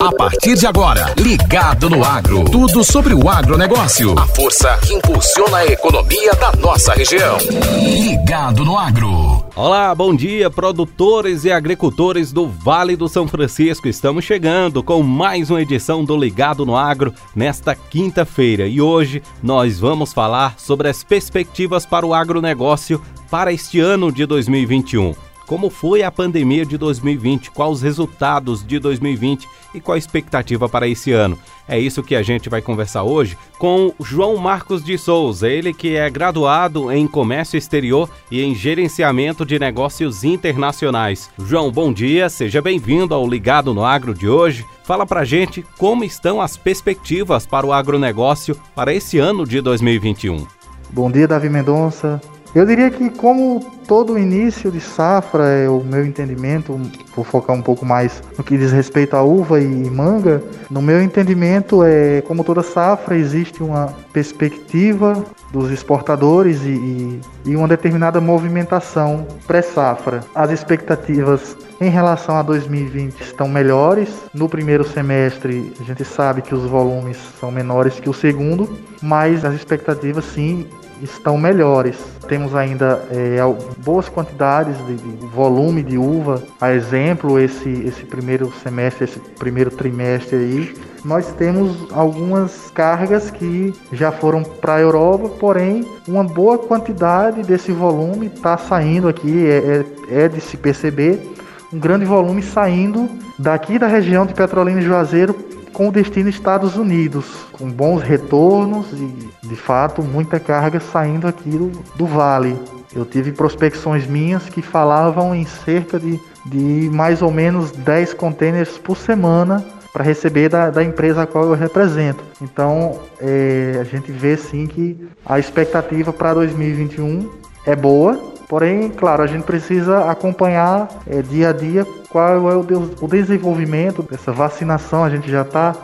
A partir de agora, Ligado no Agro. Tudo sobre o agronegócio. A força que impulsiona a economia da nossa região. Ligado no Agro. Olá, bom dia, produtores e agricultores do Vale do São Francisco. Estamos chegando com mais uma edição do Ligado no Agro nesta quinta-feira. E hoje nós vamos falar sobre as perspectivas para o agronegócio para este ano de 2021. Como foi a pandemia de 2020? Quais os resultados de 2020 e qual a expectativa para esse ano? É isso que a gente vai conversar hoje com João Marcos de Souza, ele que é graduado em Comércio Exterior e em Gerenciamento de Negócios Internacionais. João, bom dia, seja bem-vindo ao Ligado no Agro de hoje. Fala pra gente como estão as perspectivas para o agronegócio para esse ano de 2021. Bom dia, Davi Mendonça. Eu diria que como todo início de safra, é o meu entendimento, vou focar um pouco mais no que diz respeito à uva e manga, no meu entendimento, é como toda safra, existe uma perspectiva dos exportadores e, e, e uma determinada movimentação pré-safra. As expectativas em relação a 2020 estão melhores. No primeiro semestre, a gente sabe que os volumes são menores que o segundo, mas as expectativas sim estão melhores. Temos ainda é, boas quantidades de, de, volume de uva. A exemplo, esse, esse primeiro semestre, esse primeiro trimestre aí, nós temos algumas cargas que já foram para a Europa, porém uma boa quantidade desse volume está saindo aqui, é, é, é de se perceber um grande volume saindo daqui da região de Petrolina e Juazeiro com destino Estados Unidos, com bons retornos e, de fato, muita carga saindo aqui do, do vale. Eu tive prospecções minhas que falavam em cerca de, de mais ou menos 10 containers por semana para receber da, da, empresa a qual eu represento. Então, é, a gente vê sim que a expectativa para 2021 é boa, porém, claro, a gente precisa acompanhar é, dia a dia qual é o, o desenvolvimento dessa vacinação. A gente já está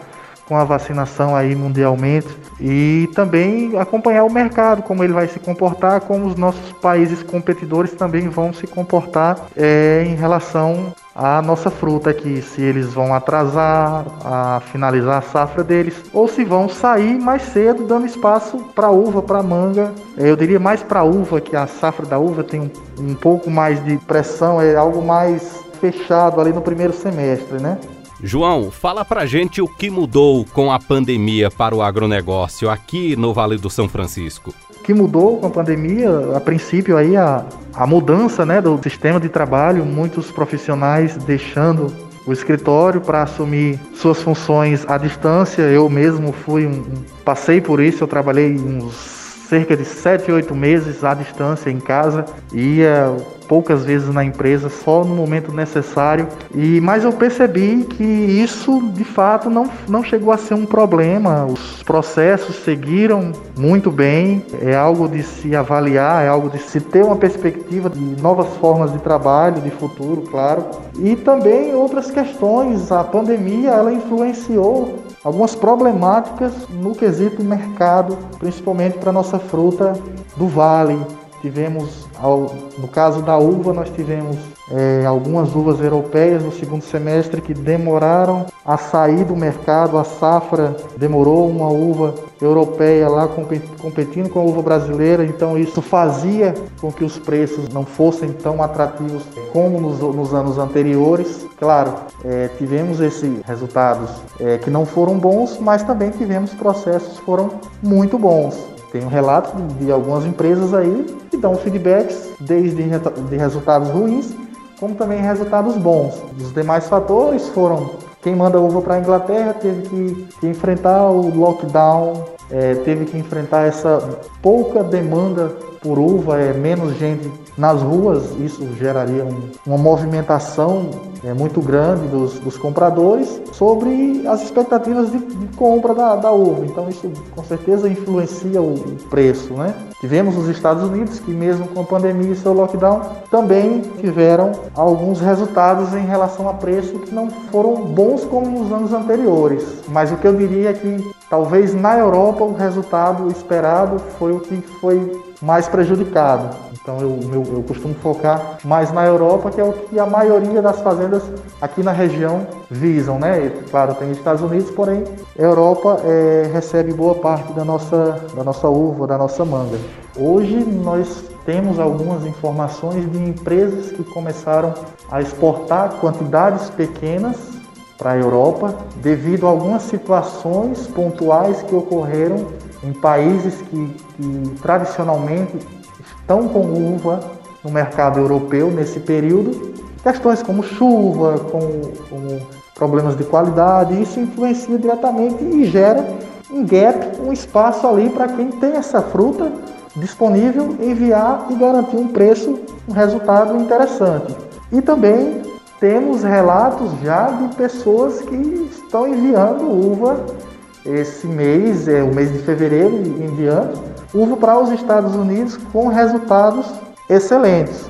com a vacinação aí mundialmente e também acompanhar o mercado, como ele vai se comportar, como os nossos países competidores também vão se comportar é, em relação à nossa fruta aqui, se eles vão atrasar a finalizar a safra deles ou se vão sair mais cedo, dando espaço para uva, para manga. É, eu diria mais para uva, que a safra da uva tem um, um pouco mais de pressão, é algo mais fechado ali no primeiro semestre, né? João, fala pra gente o que mudou com a pandemia para o agronegócio aqui no Vale do São Francisco. O que mudou com a pandemia, a princípio aí a, a mudança né, do sistema de trabalho, muitos profissionais deixando o escritório para assumir suas funções à distância. Eu mesmo fui um, passei por isso, eu trabalhei uns cerca de 7, 8 meses à distância em casa, ia poucas vezes na empresa, só no momento necessário. E mas eu percebi que isso de fato não, não chegou a ser um problema. Os processos seguiram muito bem. É algo de se avaliar, é algo de se ter uma perspectiva de novas formas de trabalho, de futuro, claro. E também outras questões. A pandemia ela influenciou algumas problemáticas no quesito mercado, principalmente para nossa fruta do vale. Tivemos, no caso da uva, nós tivemos é, algumas uvas europeias no segundo semestre que demoraram a sair do mercado. A safra demorou uma uva europeia lá competindo com a uva brasileira, então isso fazia com que os preços não fossem tão atrativos como nos, nos anos anteriores. Claro, é, tivemos esses resultados é, que não foram bons, mas também tivemos processos que foram muito bons. Tem um relato de algumas empresas aí que dão feedbacks desde de resultados ruins como também resultados bons. Os demais fatores foram quem manda uva para a Inglaterra teve que, que, enfrentar o lockdown, é, teve que enfrentar essa pouca demanda por uva, é menos gente nas ruas, isso geraria um, uma movimentação é, muito grande dos, dos, compradores sobre as expectativas de, de compra da, da, uva. Então isso com certeza influencia o, o, preço. Né? Tivemos os Estados Unidos que mesmo com a pandemia e seu lockdown também tiveram alguns resultados em relação a preço que não foram bons como nos anos anteriores. Mas o que eu diria é que talvez na Europa o resultado esperado foi o que foi mais prejudicado. Então eu, eu, eu, costumo focar mais na Europa, que é o que a maioria das fazendas aqui na região visam, né? E, claro, tem Estados Unidos, porém a Europa é, recebe boa parte da nossa, da nossa uva, da nossa manga. Hoje nós temos algumas informações de empresas que começaram a exportar quantidades pequenas para a Europa devido a algumas situações pontuais que ocorreram em países que, que tradicionalmente estão com uva no mercado europeu nesse período. Questões como chuva, com, com problemas de qualidade, isso influencia diretamente e gera um gap, um espaço ali para quem tem essa fruta disponível enviar e garantir um preço, um resultado interessante. E também temos relatos já de pessoas que estão enviando uva esse mês, é o mês de fevereiro em diante, uva para os Estados Unidos com resultados excelentes.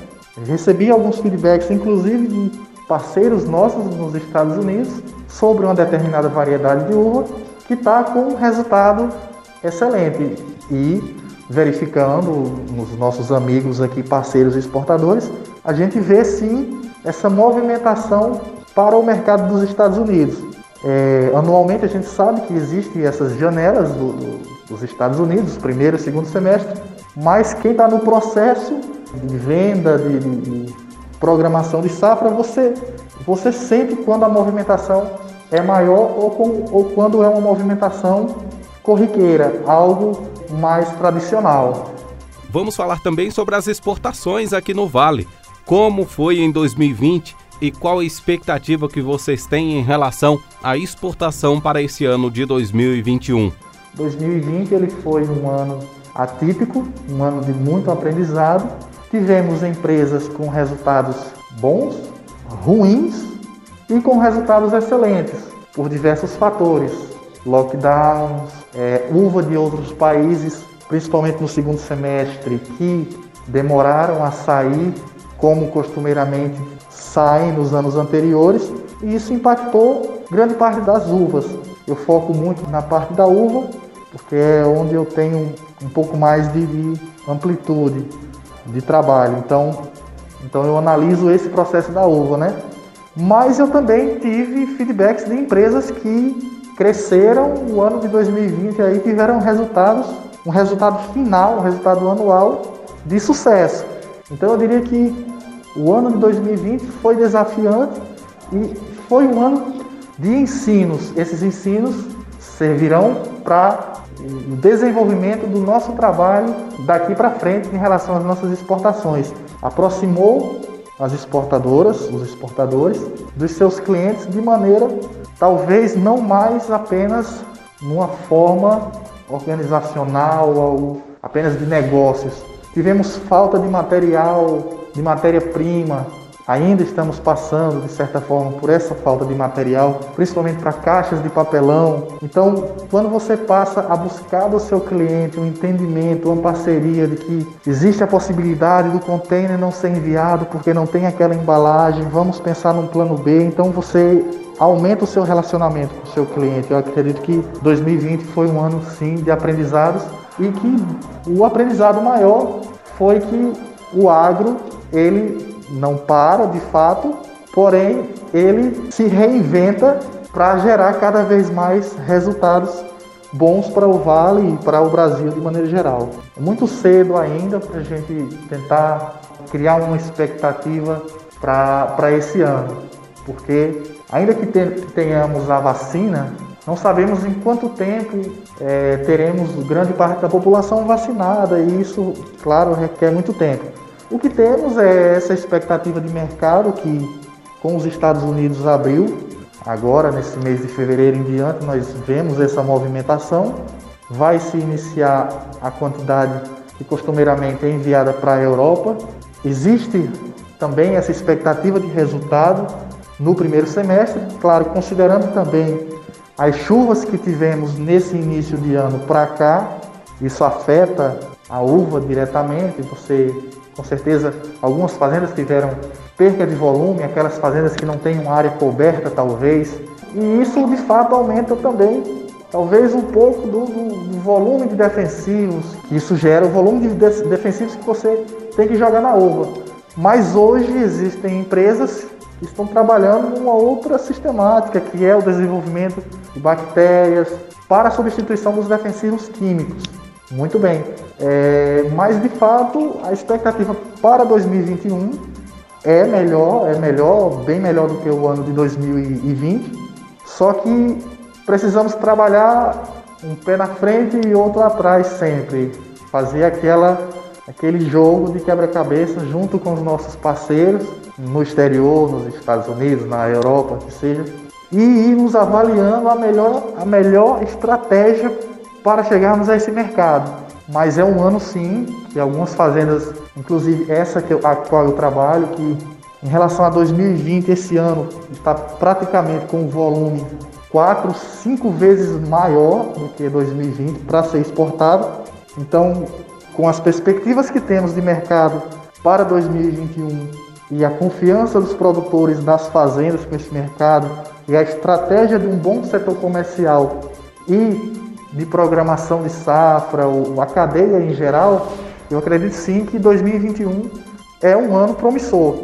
Recebi alguns feedbacks, inclusive de parceiros nossos nos Estados Unidos, sobre uma determinada variedade de uva que está com um resultado excelente. E verificando nos nossos amigos aqui, parceiros exportadores, a gente vê sim essa movimentação para o mercado dos Estados Unidos. É, anualmente a gente sabe que existem essas janelas do, do dos Estados Unidos, primeiro e segundo semestre, mas quem está no processo de venda, de, de, de, programação de safra, você, você sente quando a movimentação é maior ou, com, ou quando é uma movimentação corriqueira, algo mais tradicional. Vamos falar também sobre as exportações aqui no Vale. Como foi em 2020 e qual a expectativa que vocês têm em relação à exportação para esse ano de 2021? 2020 ele foi um ano atípico, um ano de muito aprendizado. Tivemos empresas com resultados bons, ruins e com resultados excelentes por diversos fatores. Lockdowns, é, uva de outros países, principalmente no segundo semestre, que demoraram a sair como costumeiramente saem nos anos anteriores, e isso impactou grande parte das uvas. Eu foco muito na parte da uva, porque é onde eu tenho um pouco mais de, de amplitude de trabalho. Então, então eu analiso esse processo da uva, né? Mas eu também tive feedbacks de empresas que cresceram o ano de 2020 aí tiveram resultados, um resultado final, um resultado anual de sucesso. Então eu diria que o ano de 2020 foi desafiante e foi um ano de ensinos. Esses ensinos servirão para o desenvolvimento do nosso trabalho daqui para frente em relação às nossas exportações. Aproximou as exportadoras, os exportadores, dos seus clientes de maneira talvez não mais apenas numa forma organizacional ou apenas de negócios. Tivemos falta de material, de matéria-prima, Ainda estamos passando, de certa forma, por essa falta de material, principalmente para caixas de papelão. Então, quando você passa a buscar do seu cliente um entendimento, uma parceria de que existe a possibilidade do container não ser enviado porque não tem aquela embalagem, vamos pensar num plano B, então você aumenta o seu relacionamento com o seu cliente. Eu acredito que 2020 foi um ano, sim, de aprendizados e que o aprendizado maior foi que o agro, ele não para de fato, porém ele se reinventa para gerar cada vez mais resultados bons para o Vale e para o Brasil de maneira geral. É muito cedo ainda para a gente tentar criar uma expectativa para esse ano, porque ainda que tenhamos a vacina, não sabemos em quanto tempo é, teremos grande parte da população vacinada e isso, claro, requer muito tempo. O que temos é essa expectativa de mercado que, com os Estados Unidos, abriu. Agora, nesse mês de fevereiro em diante, nós vemos essa movimentação. Vai se iniciar a quantidade que costumeiramente é enviada para a Europa. Existe também essa expectativa de resultado no primeiro semestre, claro, considerando também as chuvas que tivemos nesse início de ano para cá, isso afeta a uva diretamente, você com certeza, algumas fazendas tiveram perca de volume, aquelas fazendas que não têm uma área coberta, talvez. E isso, de fato, aumenta também talvez um pouco do, do, do, volume de defensivos isso gera, o volume de defensivos que você tem que jogar na uva. Mas hoje existem empresas estão trabalhando numa outra sistemática, que é o desenvolvimento de bactérias para a substituição dos defensivos químicos. Muito bem. É, mas de fato a expectativa para 2021 é melhor, é melhor, bem melhor do que o ano de 2020. Só que precisamos trabalhar um pé na frente e outro atrás sempre. Fazer aquela, aquele jogo de quebra-cabeça junto com os nossos parceiros no exterior, nos Estados Unidos, na Europa, que seja, e irmos avaliando a melhor, a melhor estratégia para chegarmos a esse mercado. Mas é um ano sim, que algumas fazendas, inclusive essa que eu, a qual eu trabalho, que em relação a 2020, esse ano está praticamente com um volume 4, 5 vezes maior do que 2020 para ser exportado. Então, com as perspectivas que temos de mercado para 2021 e a confiança dos produtores das fazendas com esse mercado e a estratégia de um bom setor comercial e de programação de safra, ou a cadeia em geral, eu acredito sim que 2021 é um ano promissor,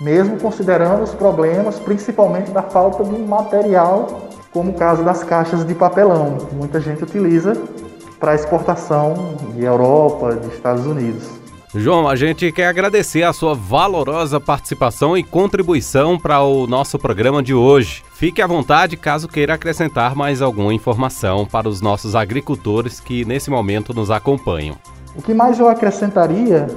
mesmo considerando os problemas, principalmente da falta de material como o caso das caixas de papelão, que muita gente utiliza para exportação de Europa, de Estados Unidos. João, a gente quer agradecer a sua valorosa participação e contribuição para o nosso programa de hoje. Fique à vontade caso queira acrescentar mais alguma informação para os nossos agricultores que nesse momento nos acompanham. O que mais eu acrescentaria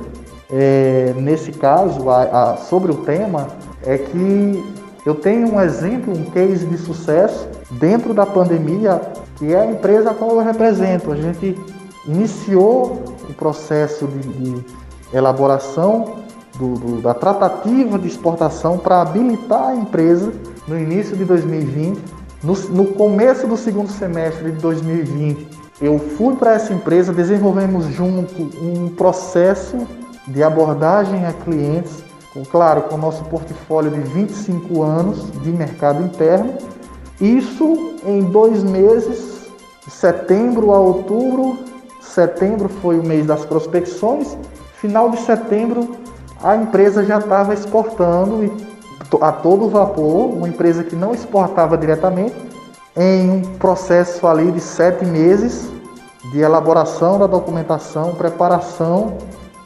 é, nesse caso a, a, sobre o tema é que eu tenho um exemplo, um case de sucesso dentro da pandemia, que é a empresa a qual eu represento. A gente iniciou o processo de, de elaboração do, do, da tratativa de exportação para habilitar a empresa no início de 2020. No, no começo do segundo semestre de 2020, eu fui para essa empresa, desenvolvemos junto um processo de abordagem a clientes claro, com o nosso portfólio de 25 anos de mercado interno. Isso em dois meses, de setembro a outubro. Setembro foi o mês das prospecções. Final de setembro, a empresa já estava exportando a todo vapor, uma empresa que não exportava diretamente, em um processo ali de sete meses de elaboração da documentação, preparação,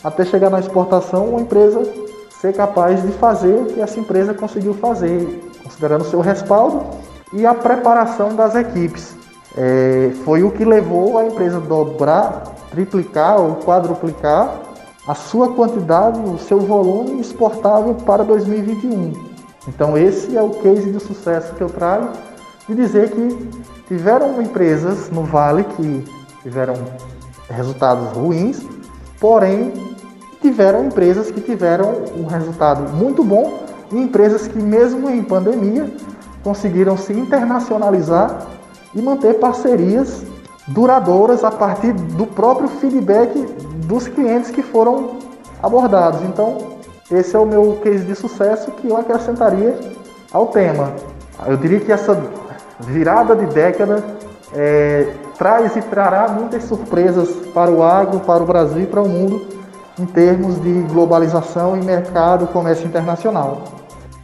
até chegar na exportação, uma empresa ser capaz de fazer o que essa empresa conseguiu fazer, considerando seu respaldo e a preparação das equipes. É, foi o que levou a empresa dobrar, triplicar ou quadruplicar a sua quantidade, o seu volume exportável para 2021. Então esse é o case de sucesso que eu trago de dizer que tiveram empresas no Vale que tiveram resultados ruins, porém tiveram empresas que tiveram um resultado muito bom e empresas que, mesmo em pandemia, conseguiram se internacionalizar e manter parcerias duradouras a partir do próprio feedback dos clientes que foram abordados. Então, esse é o meu case de sucesso que eu acrescentaria ao tema. Eu diria que essa virada de década é, traz e trará muitas surpresas para o agro, para o Brasil e para o mundo em termos de globalização e mercado comércio internacional.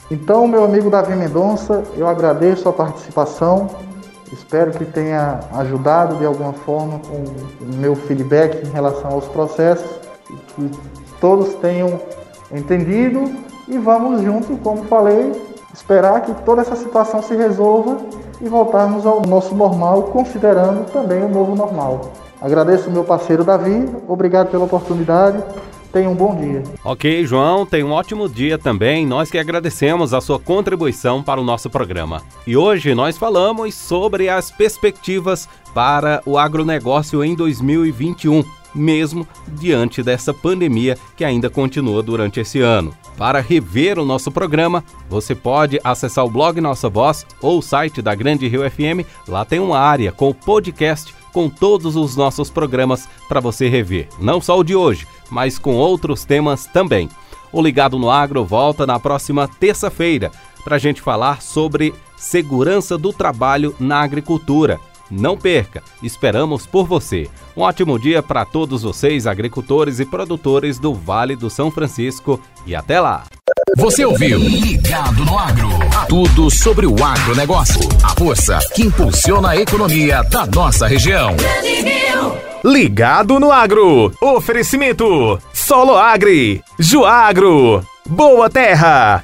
Então, meu amigo Davi Mendonça, eu agradeço a participação, espero que tenha ajudado de alguma forma com o meu feedback em relação aos processos, que todos tenham entendido e vamos junto, como falei, esperar que toda essa situação se resolva e voltarmos ao nosso normal, considerando também o novo normal. Agradeço meu parceiro Davi, obrigado pela oportunidade. Tenha um bom dia. Ok, João, tenha um ótimo dia também. Nós que agradecemos a sua contribuição para o nosso programa. E hoje nós falamos sobre as perspectivas para o agronegócio em 2021, mesmo diante dessa pandemia que ainda continua durante esse ano. Para rever o nosso programa, você pode acessar o blog Nossa Voz ou o site da Grande Rio FM. Lá tem uma área com o podcast com todos os nossos programas para você rever, não só o de hoje, mas com outros temas também. O Ligado no Agro volta na próxima terça-feira para a gente falar sobre segurança do trabalho na agricultura. Não perca, esperamos por você. Um ótimo dia para todos vocês, agricultores e produtores do Vale do São Francisco, e até lá! Você ouviu Ligado no Agro. Tudo sobre o agronegócio. A força que impulsiona a economia da nossa região. Ligado no Agro. Oferecimento: Solo Agri, Juagro, Boa Terra.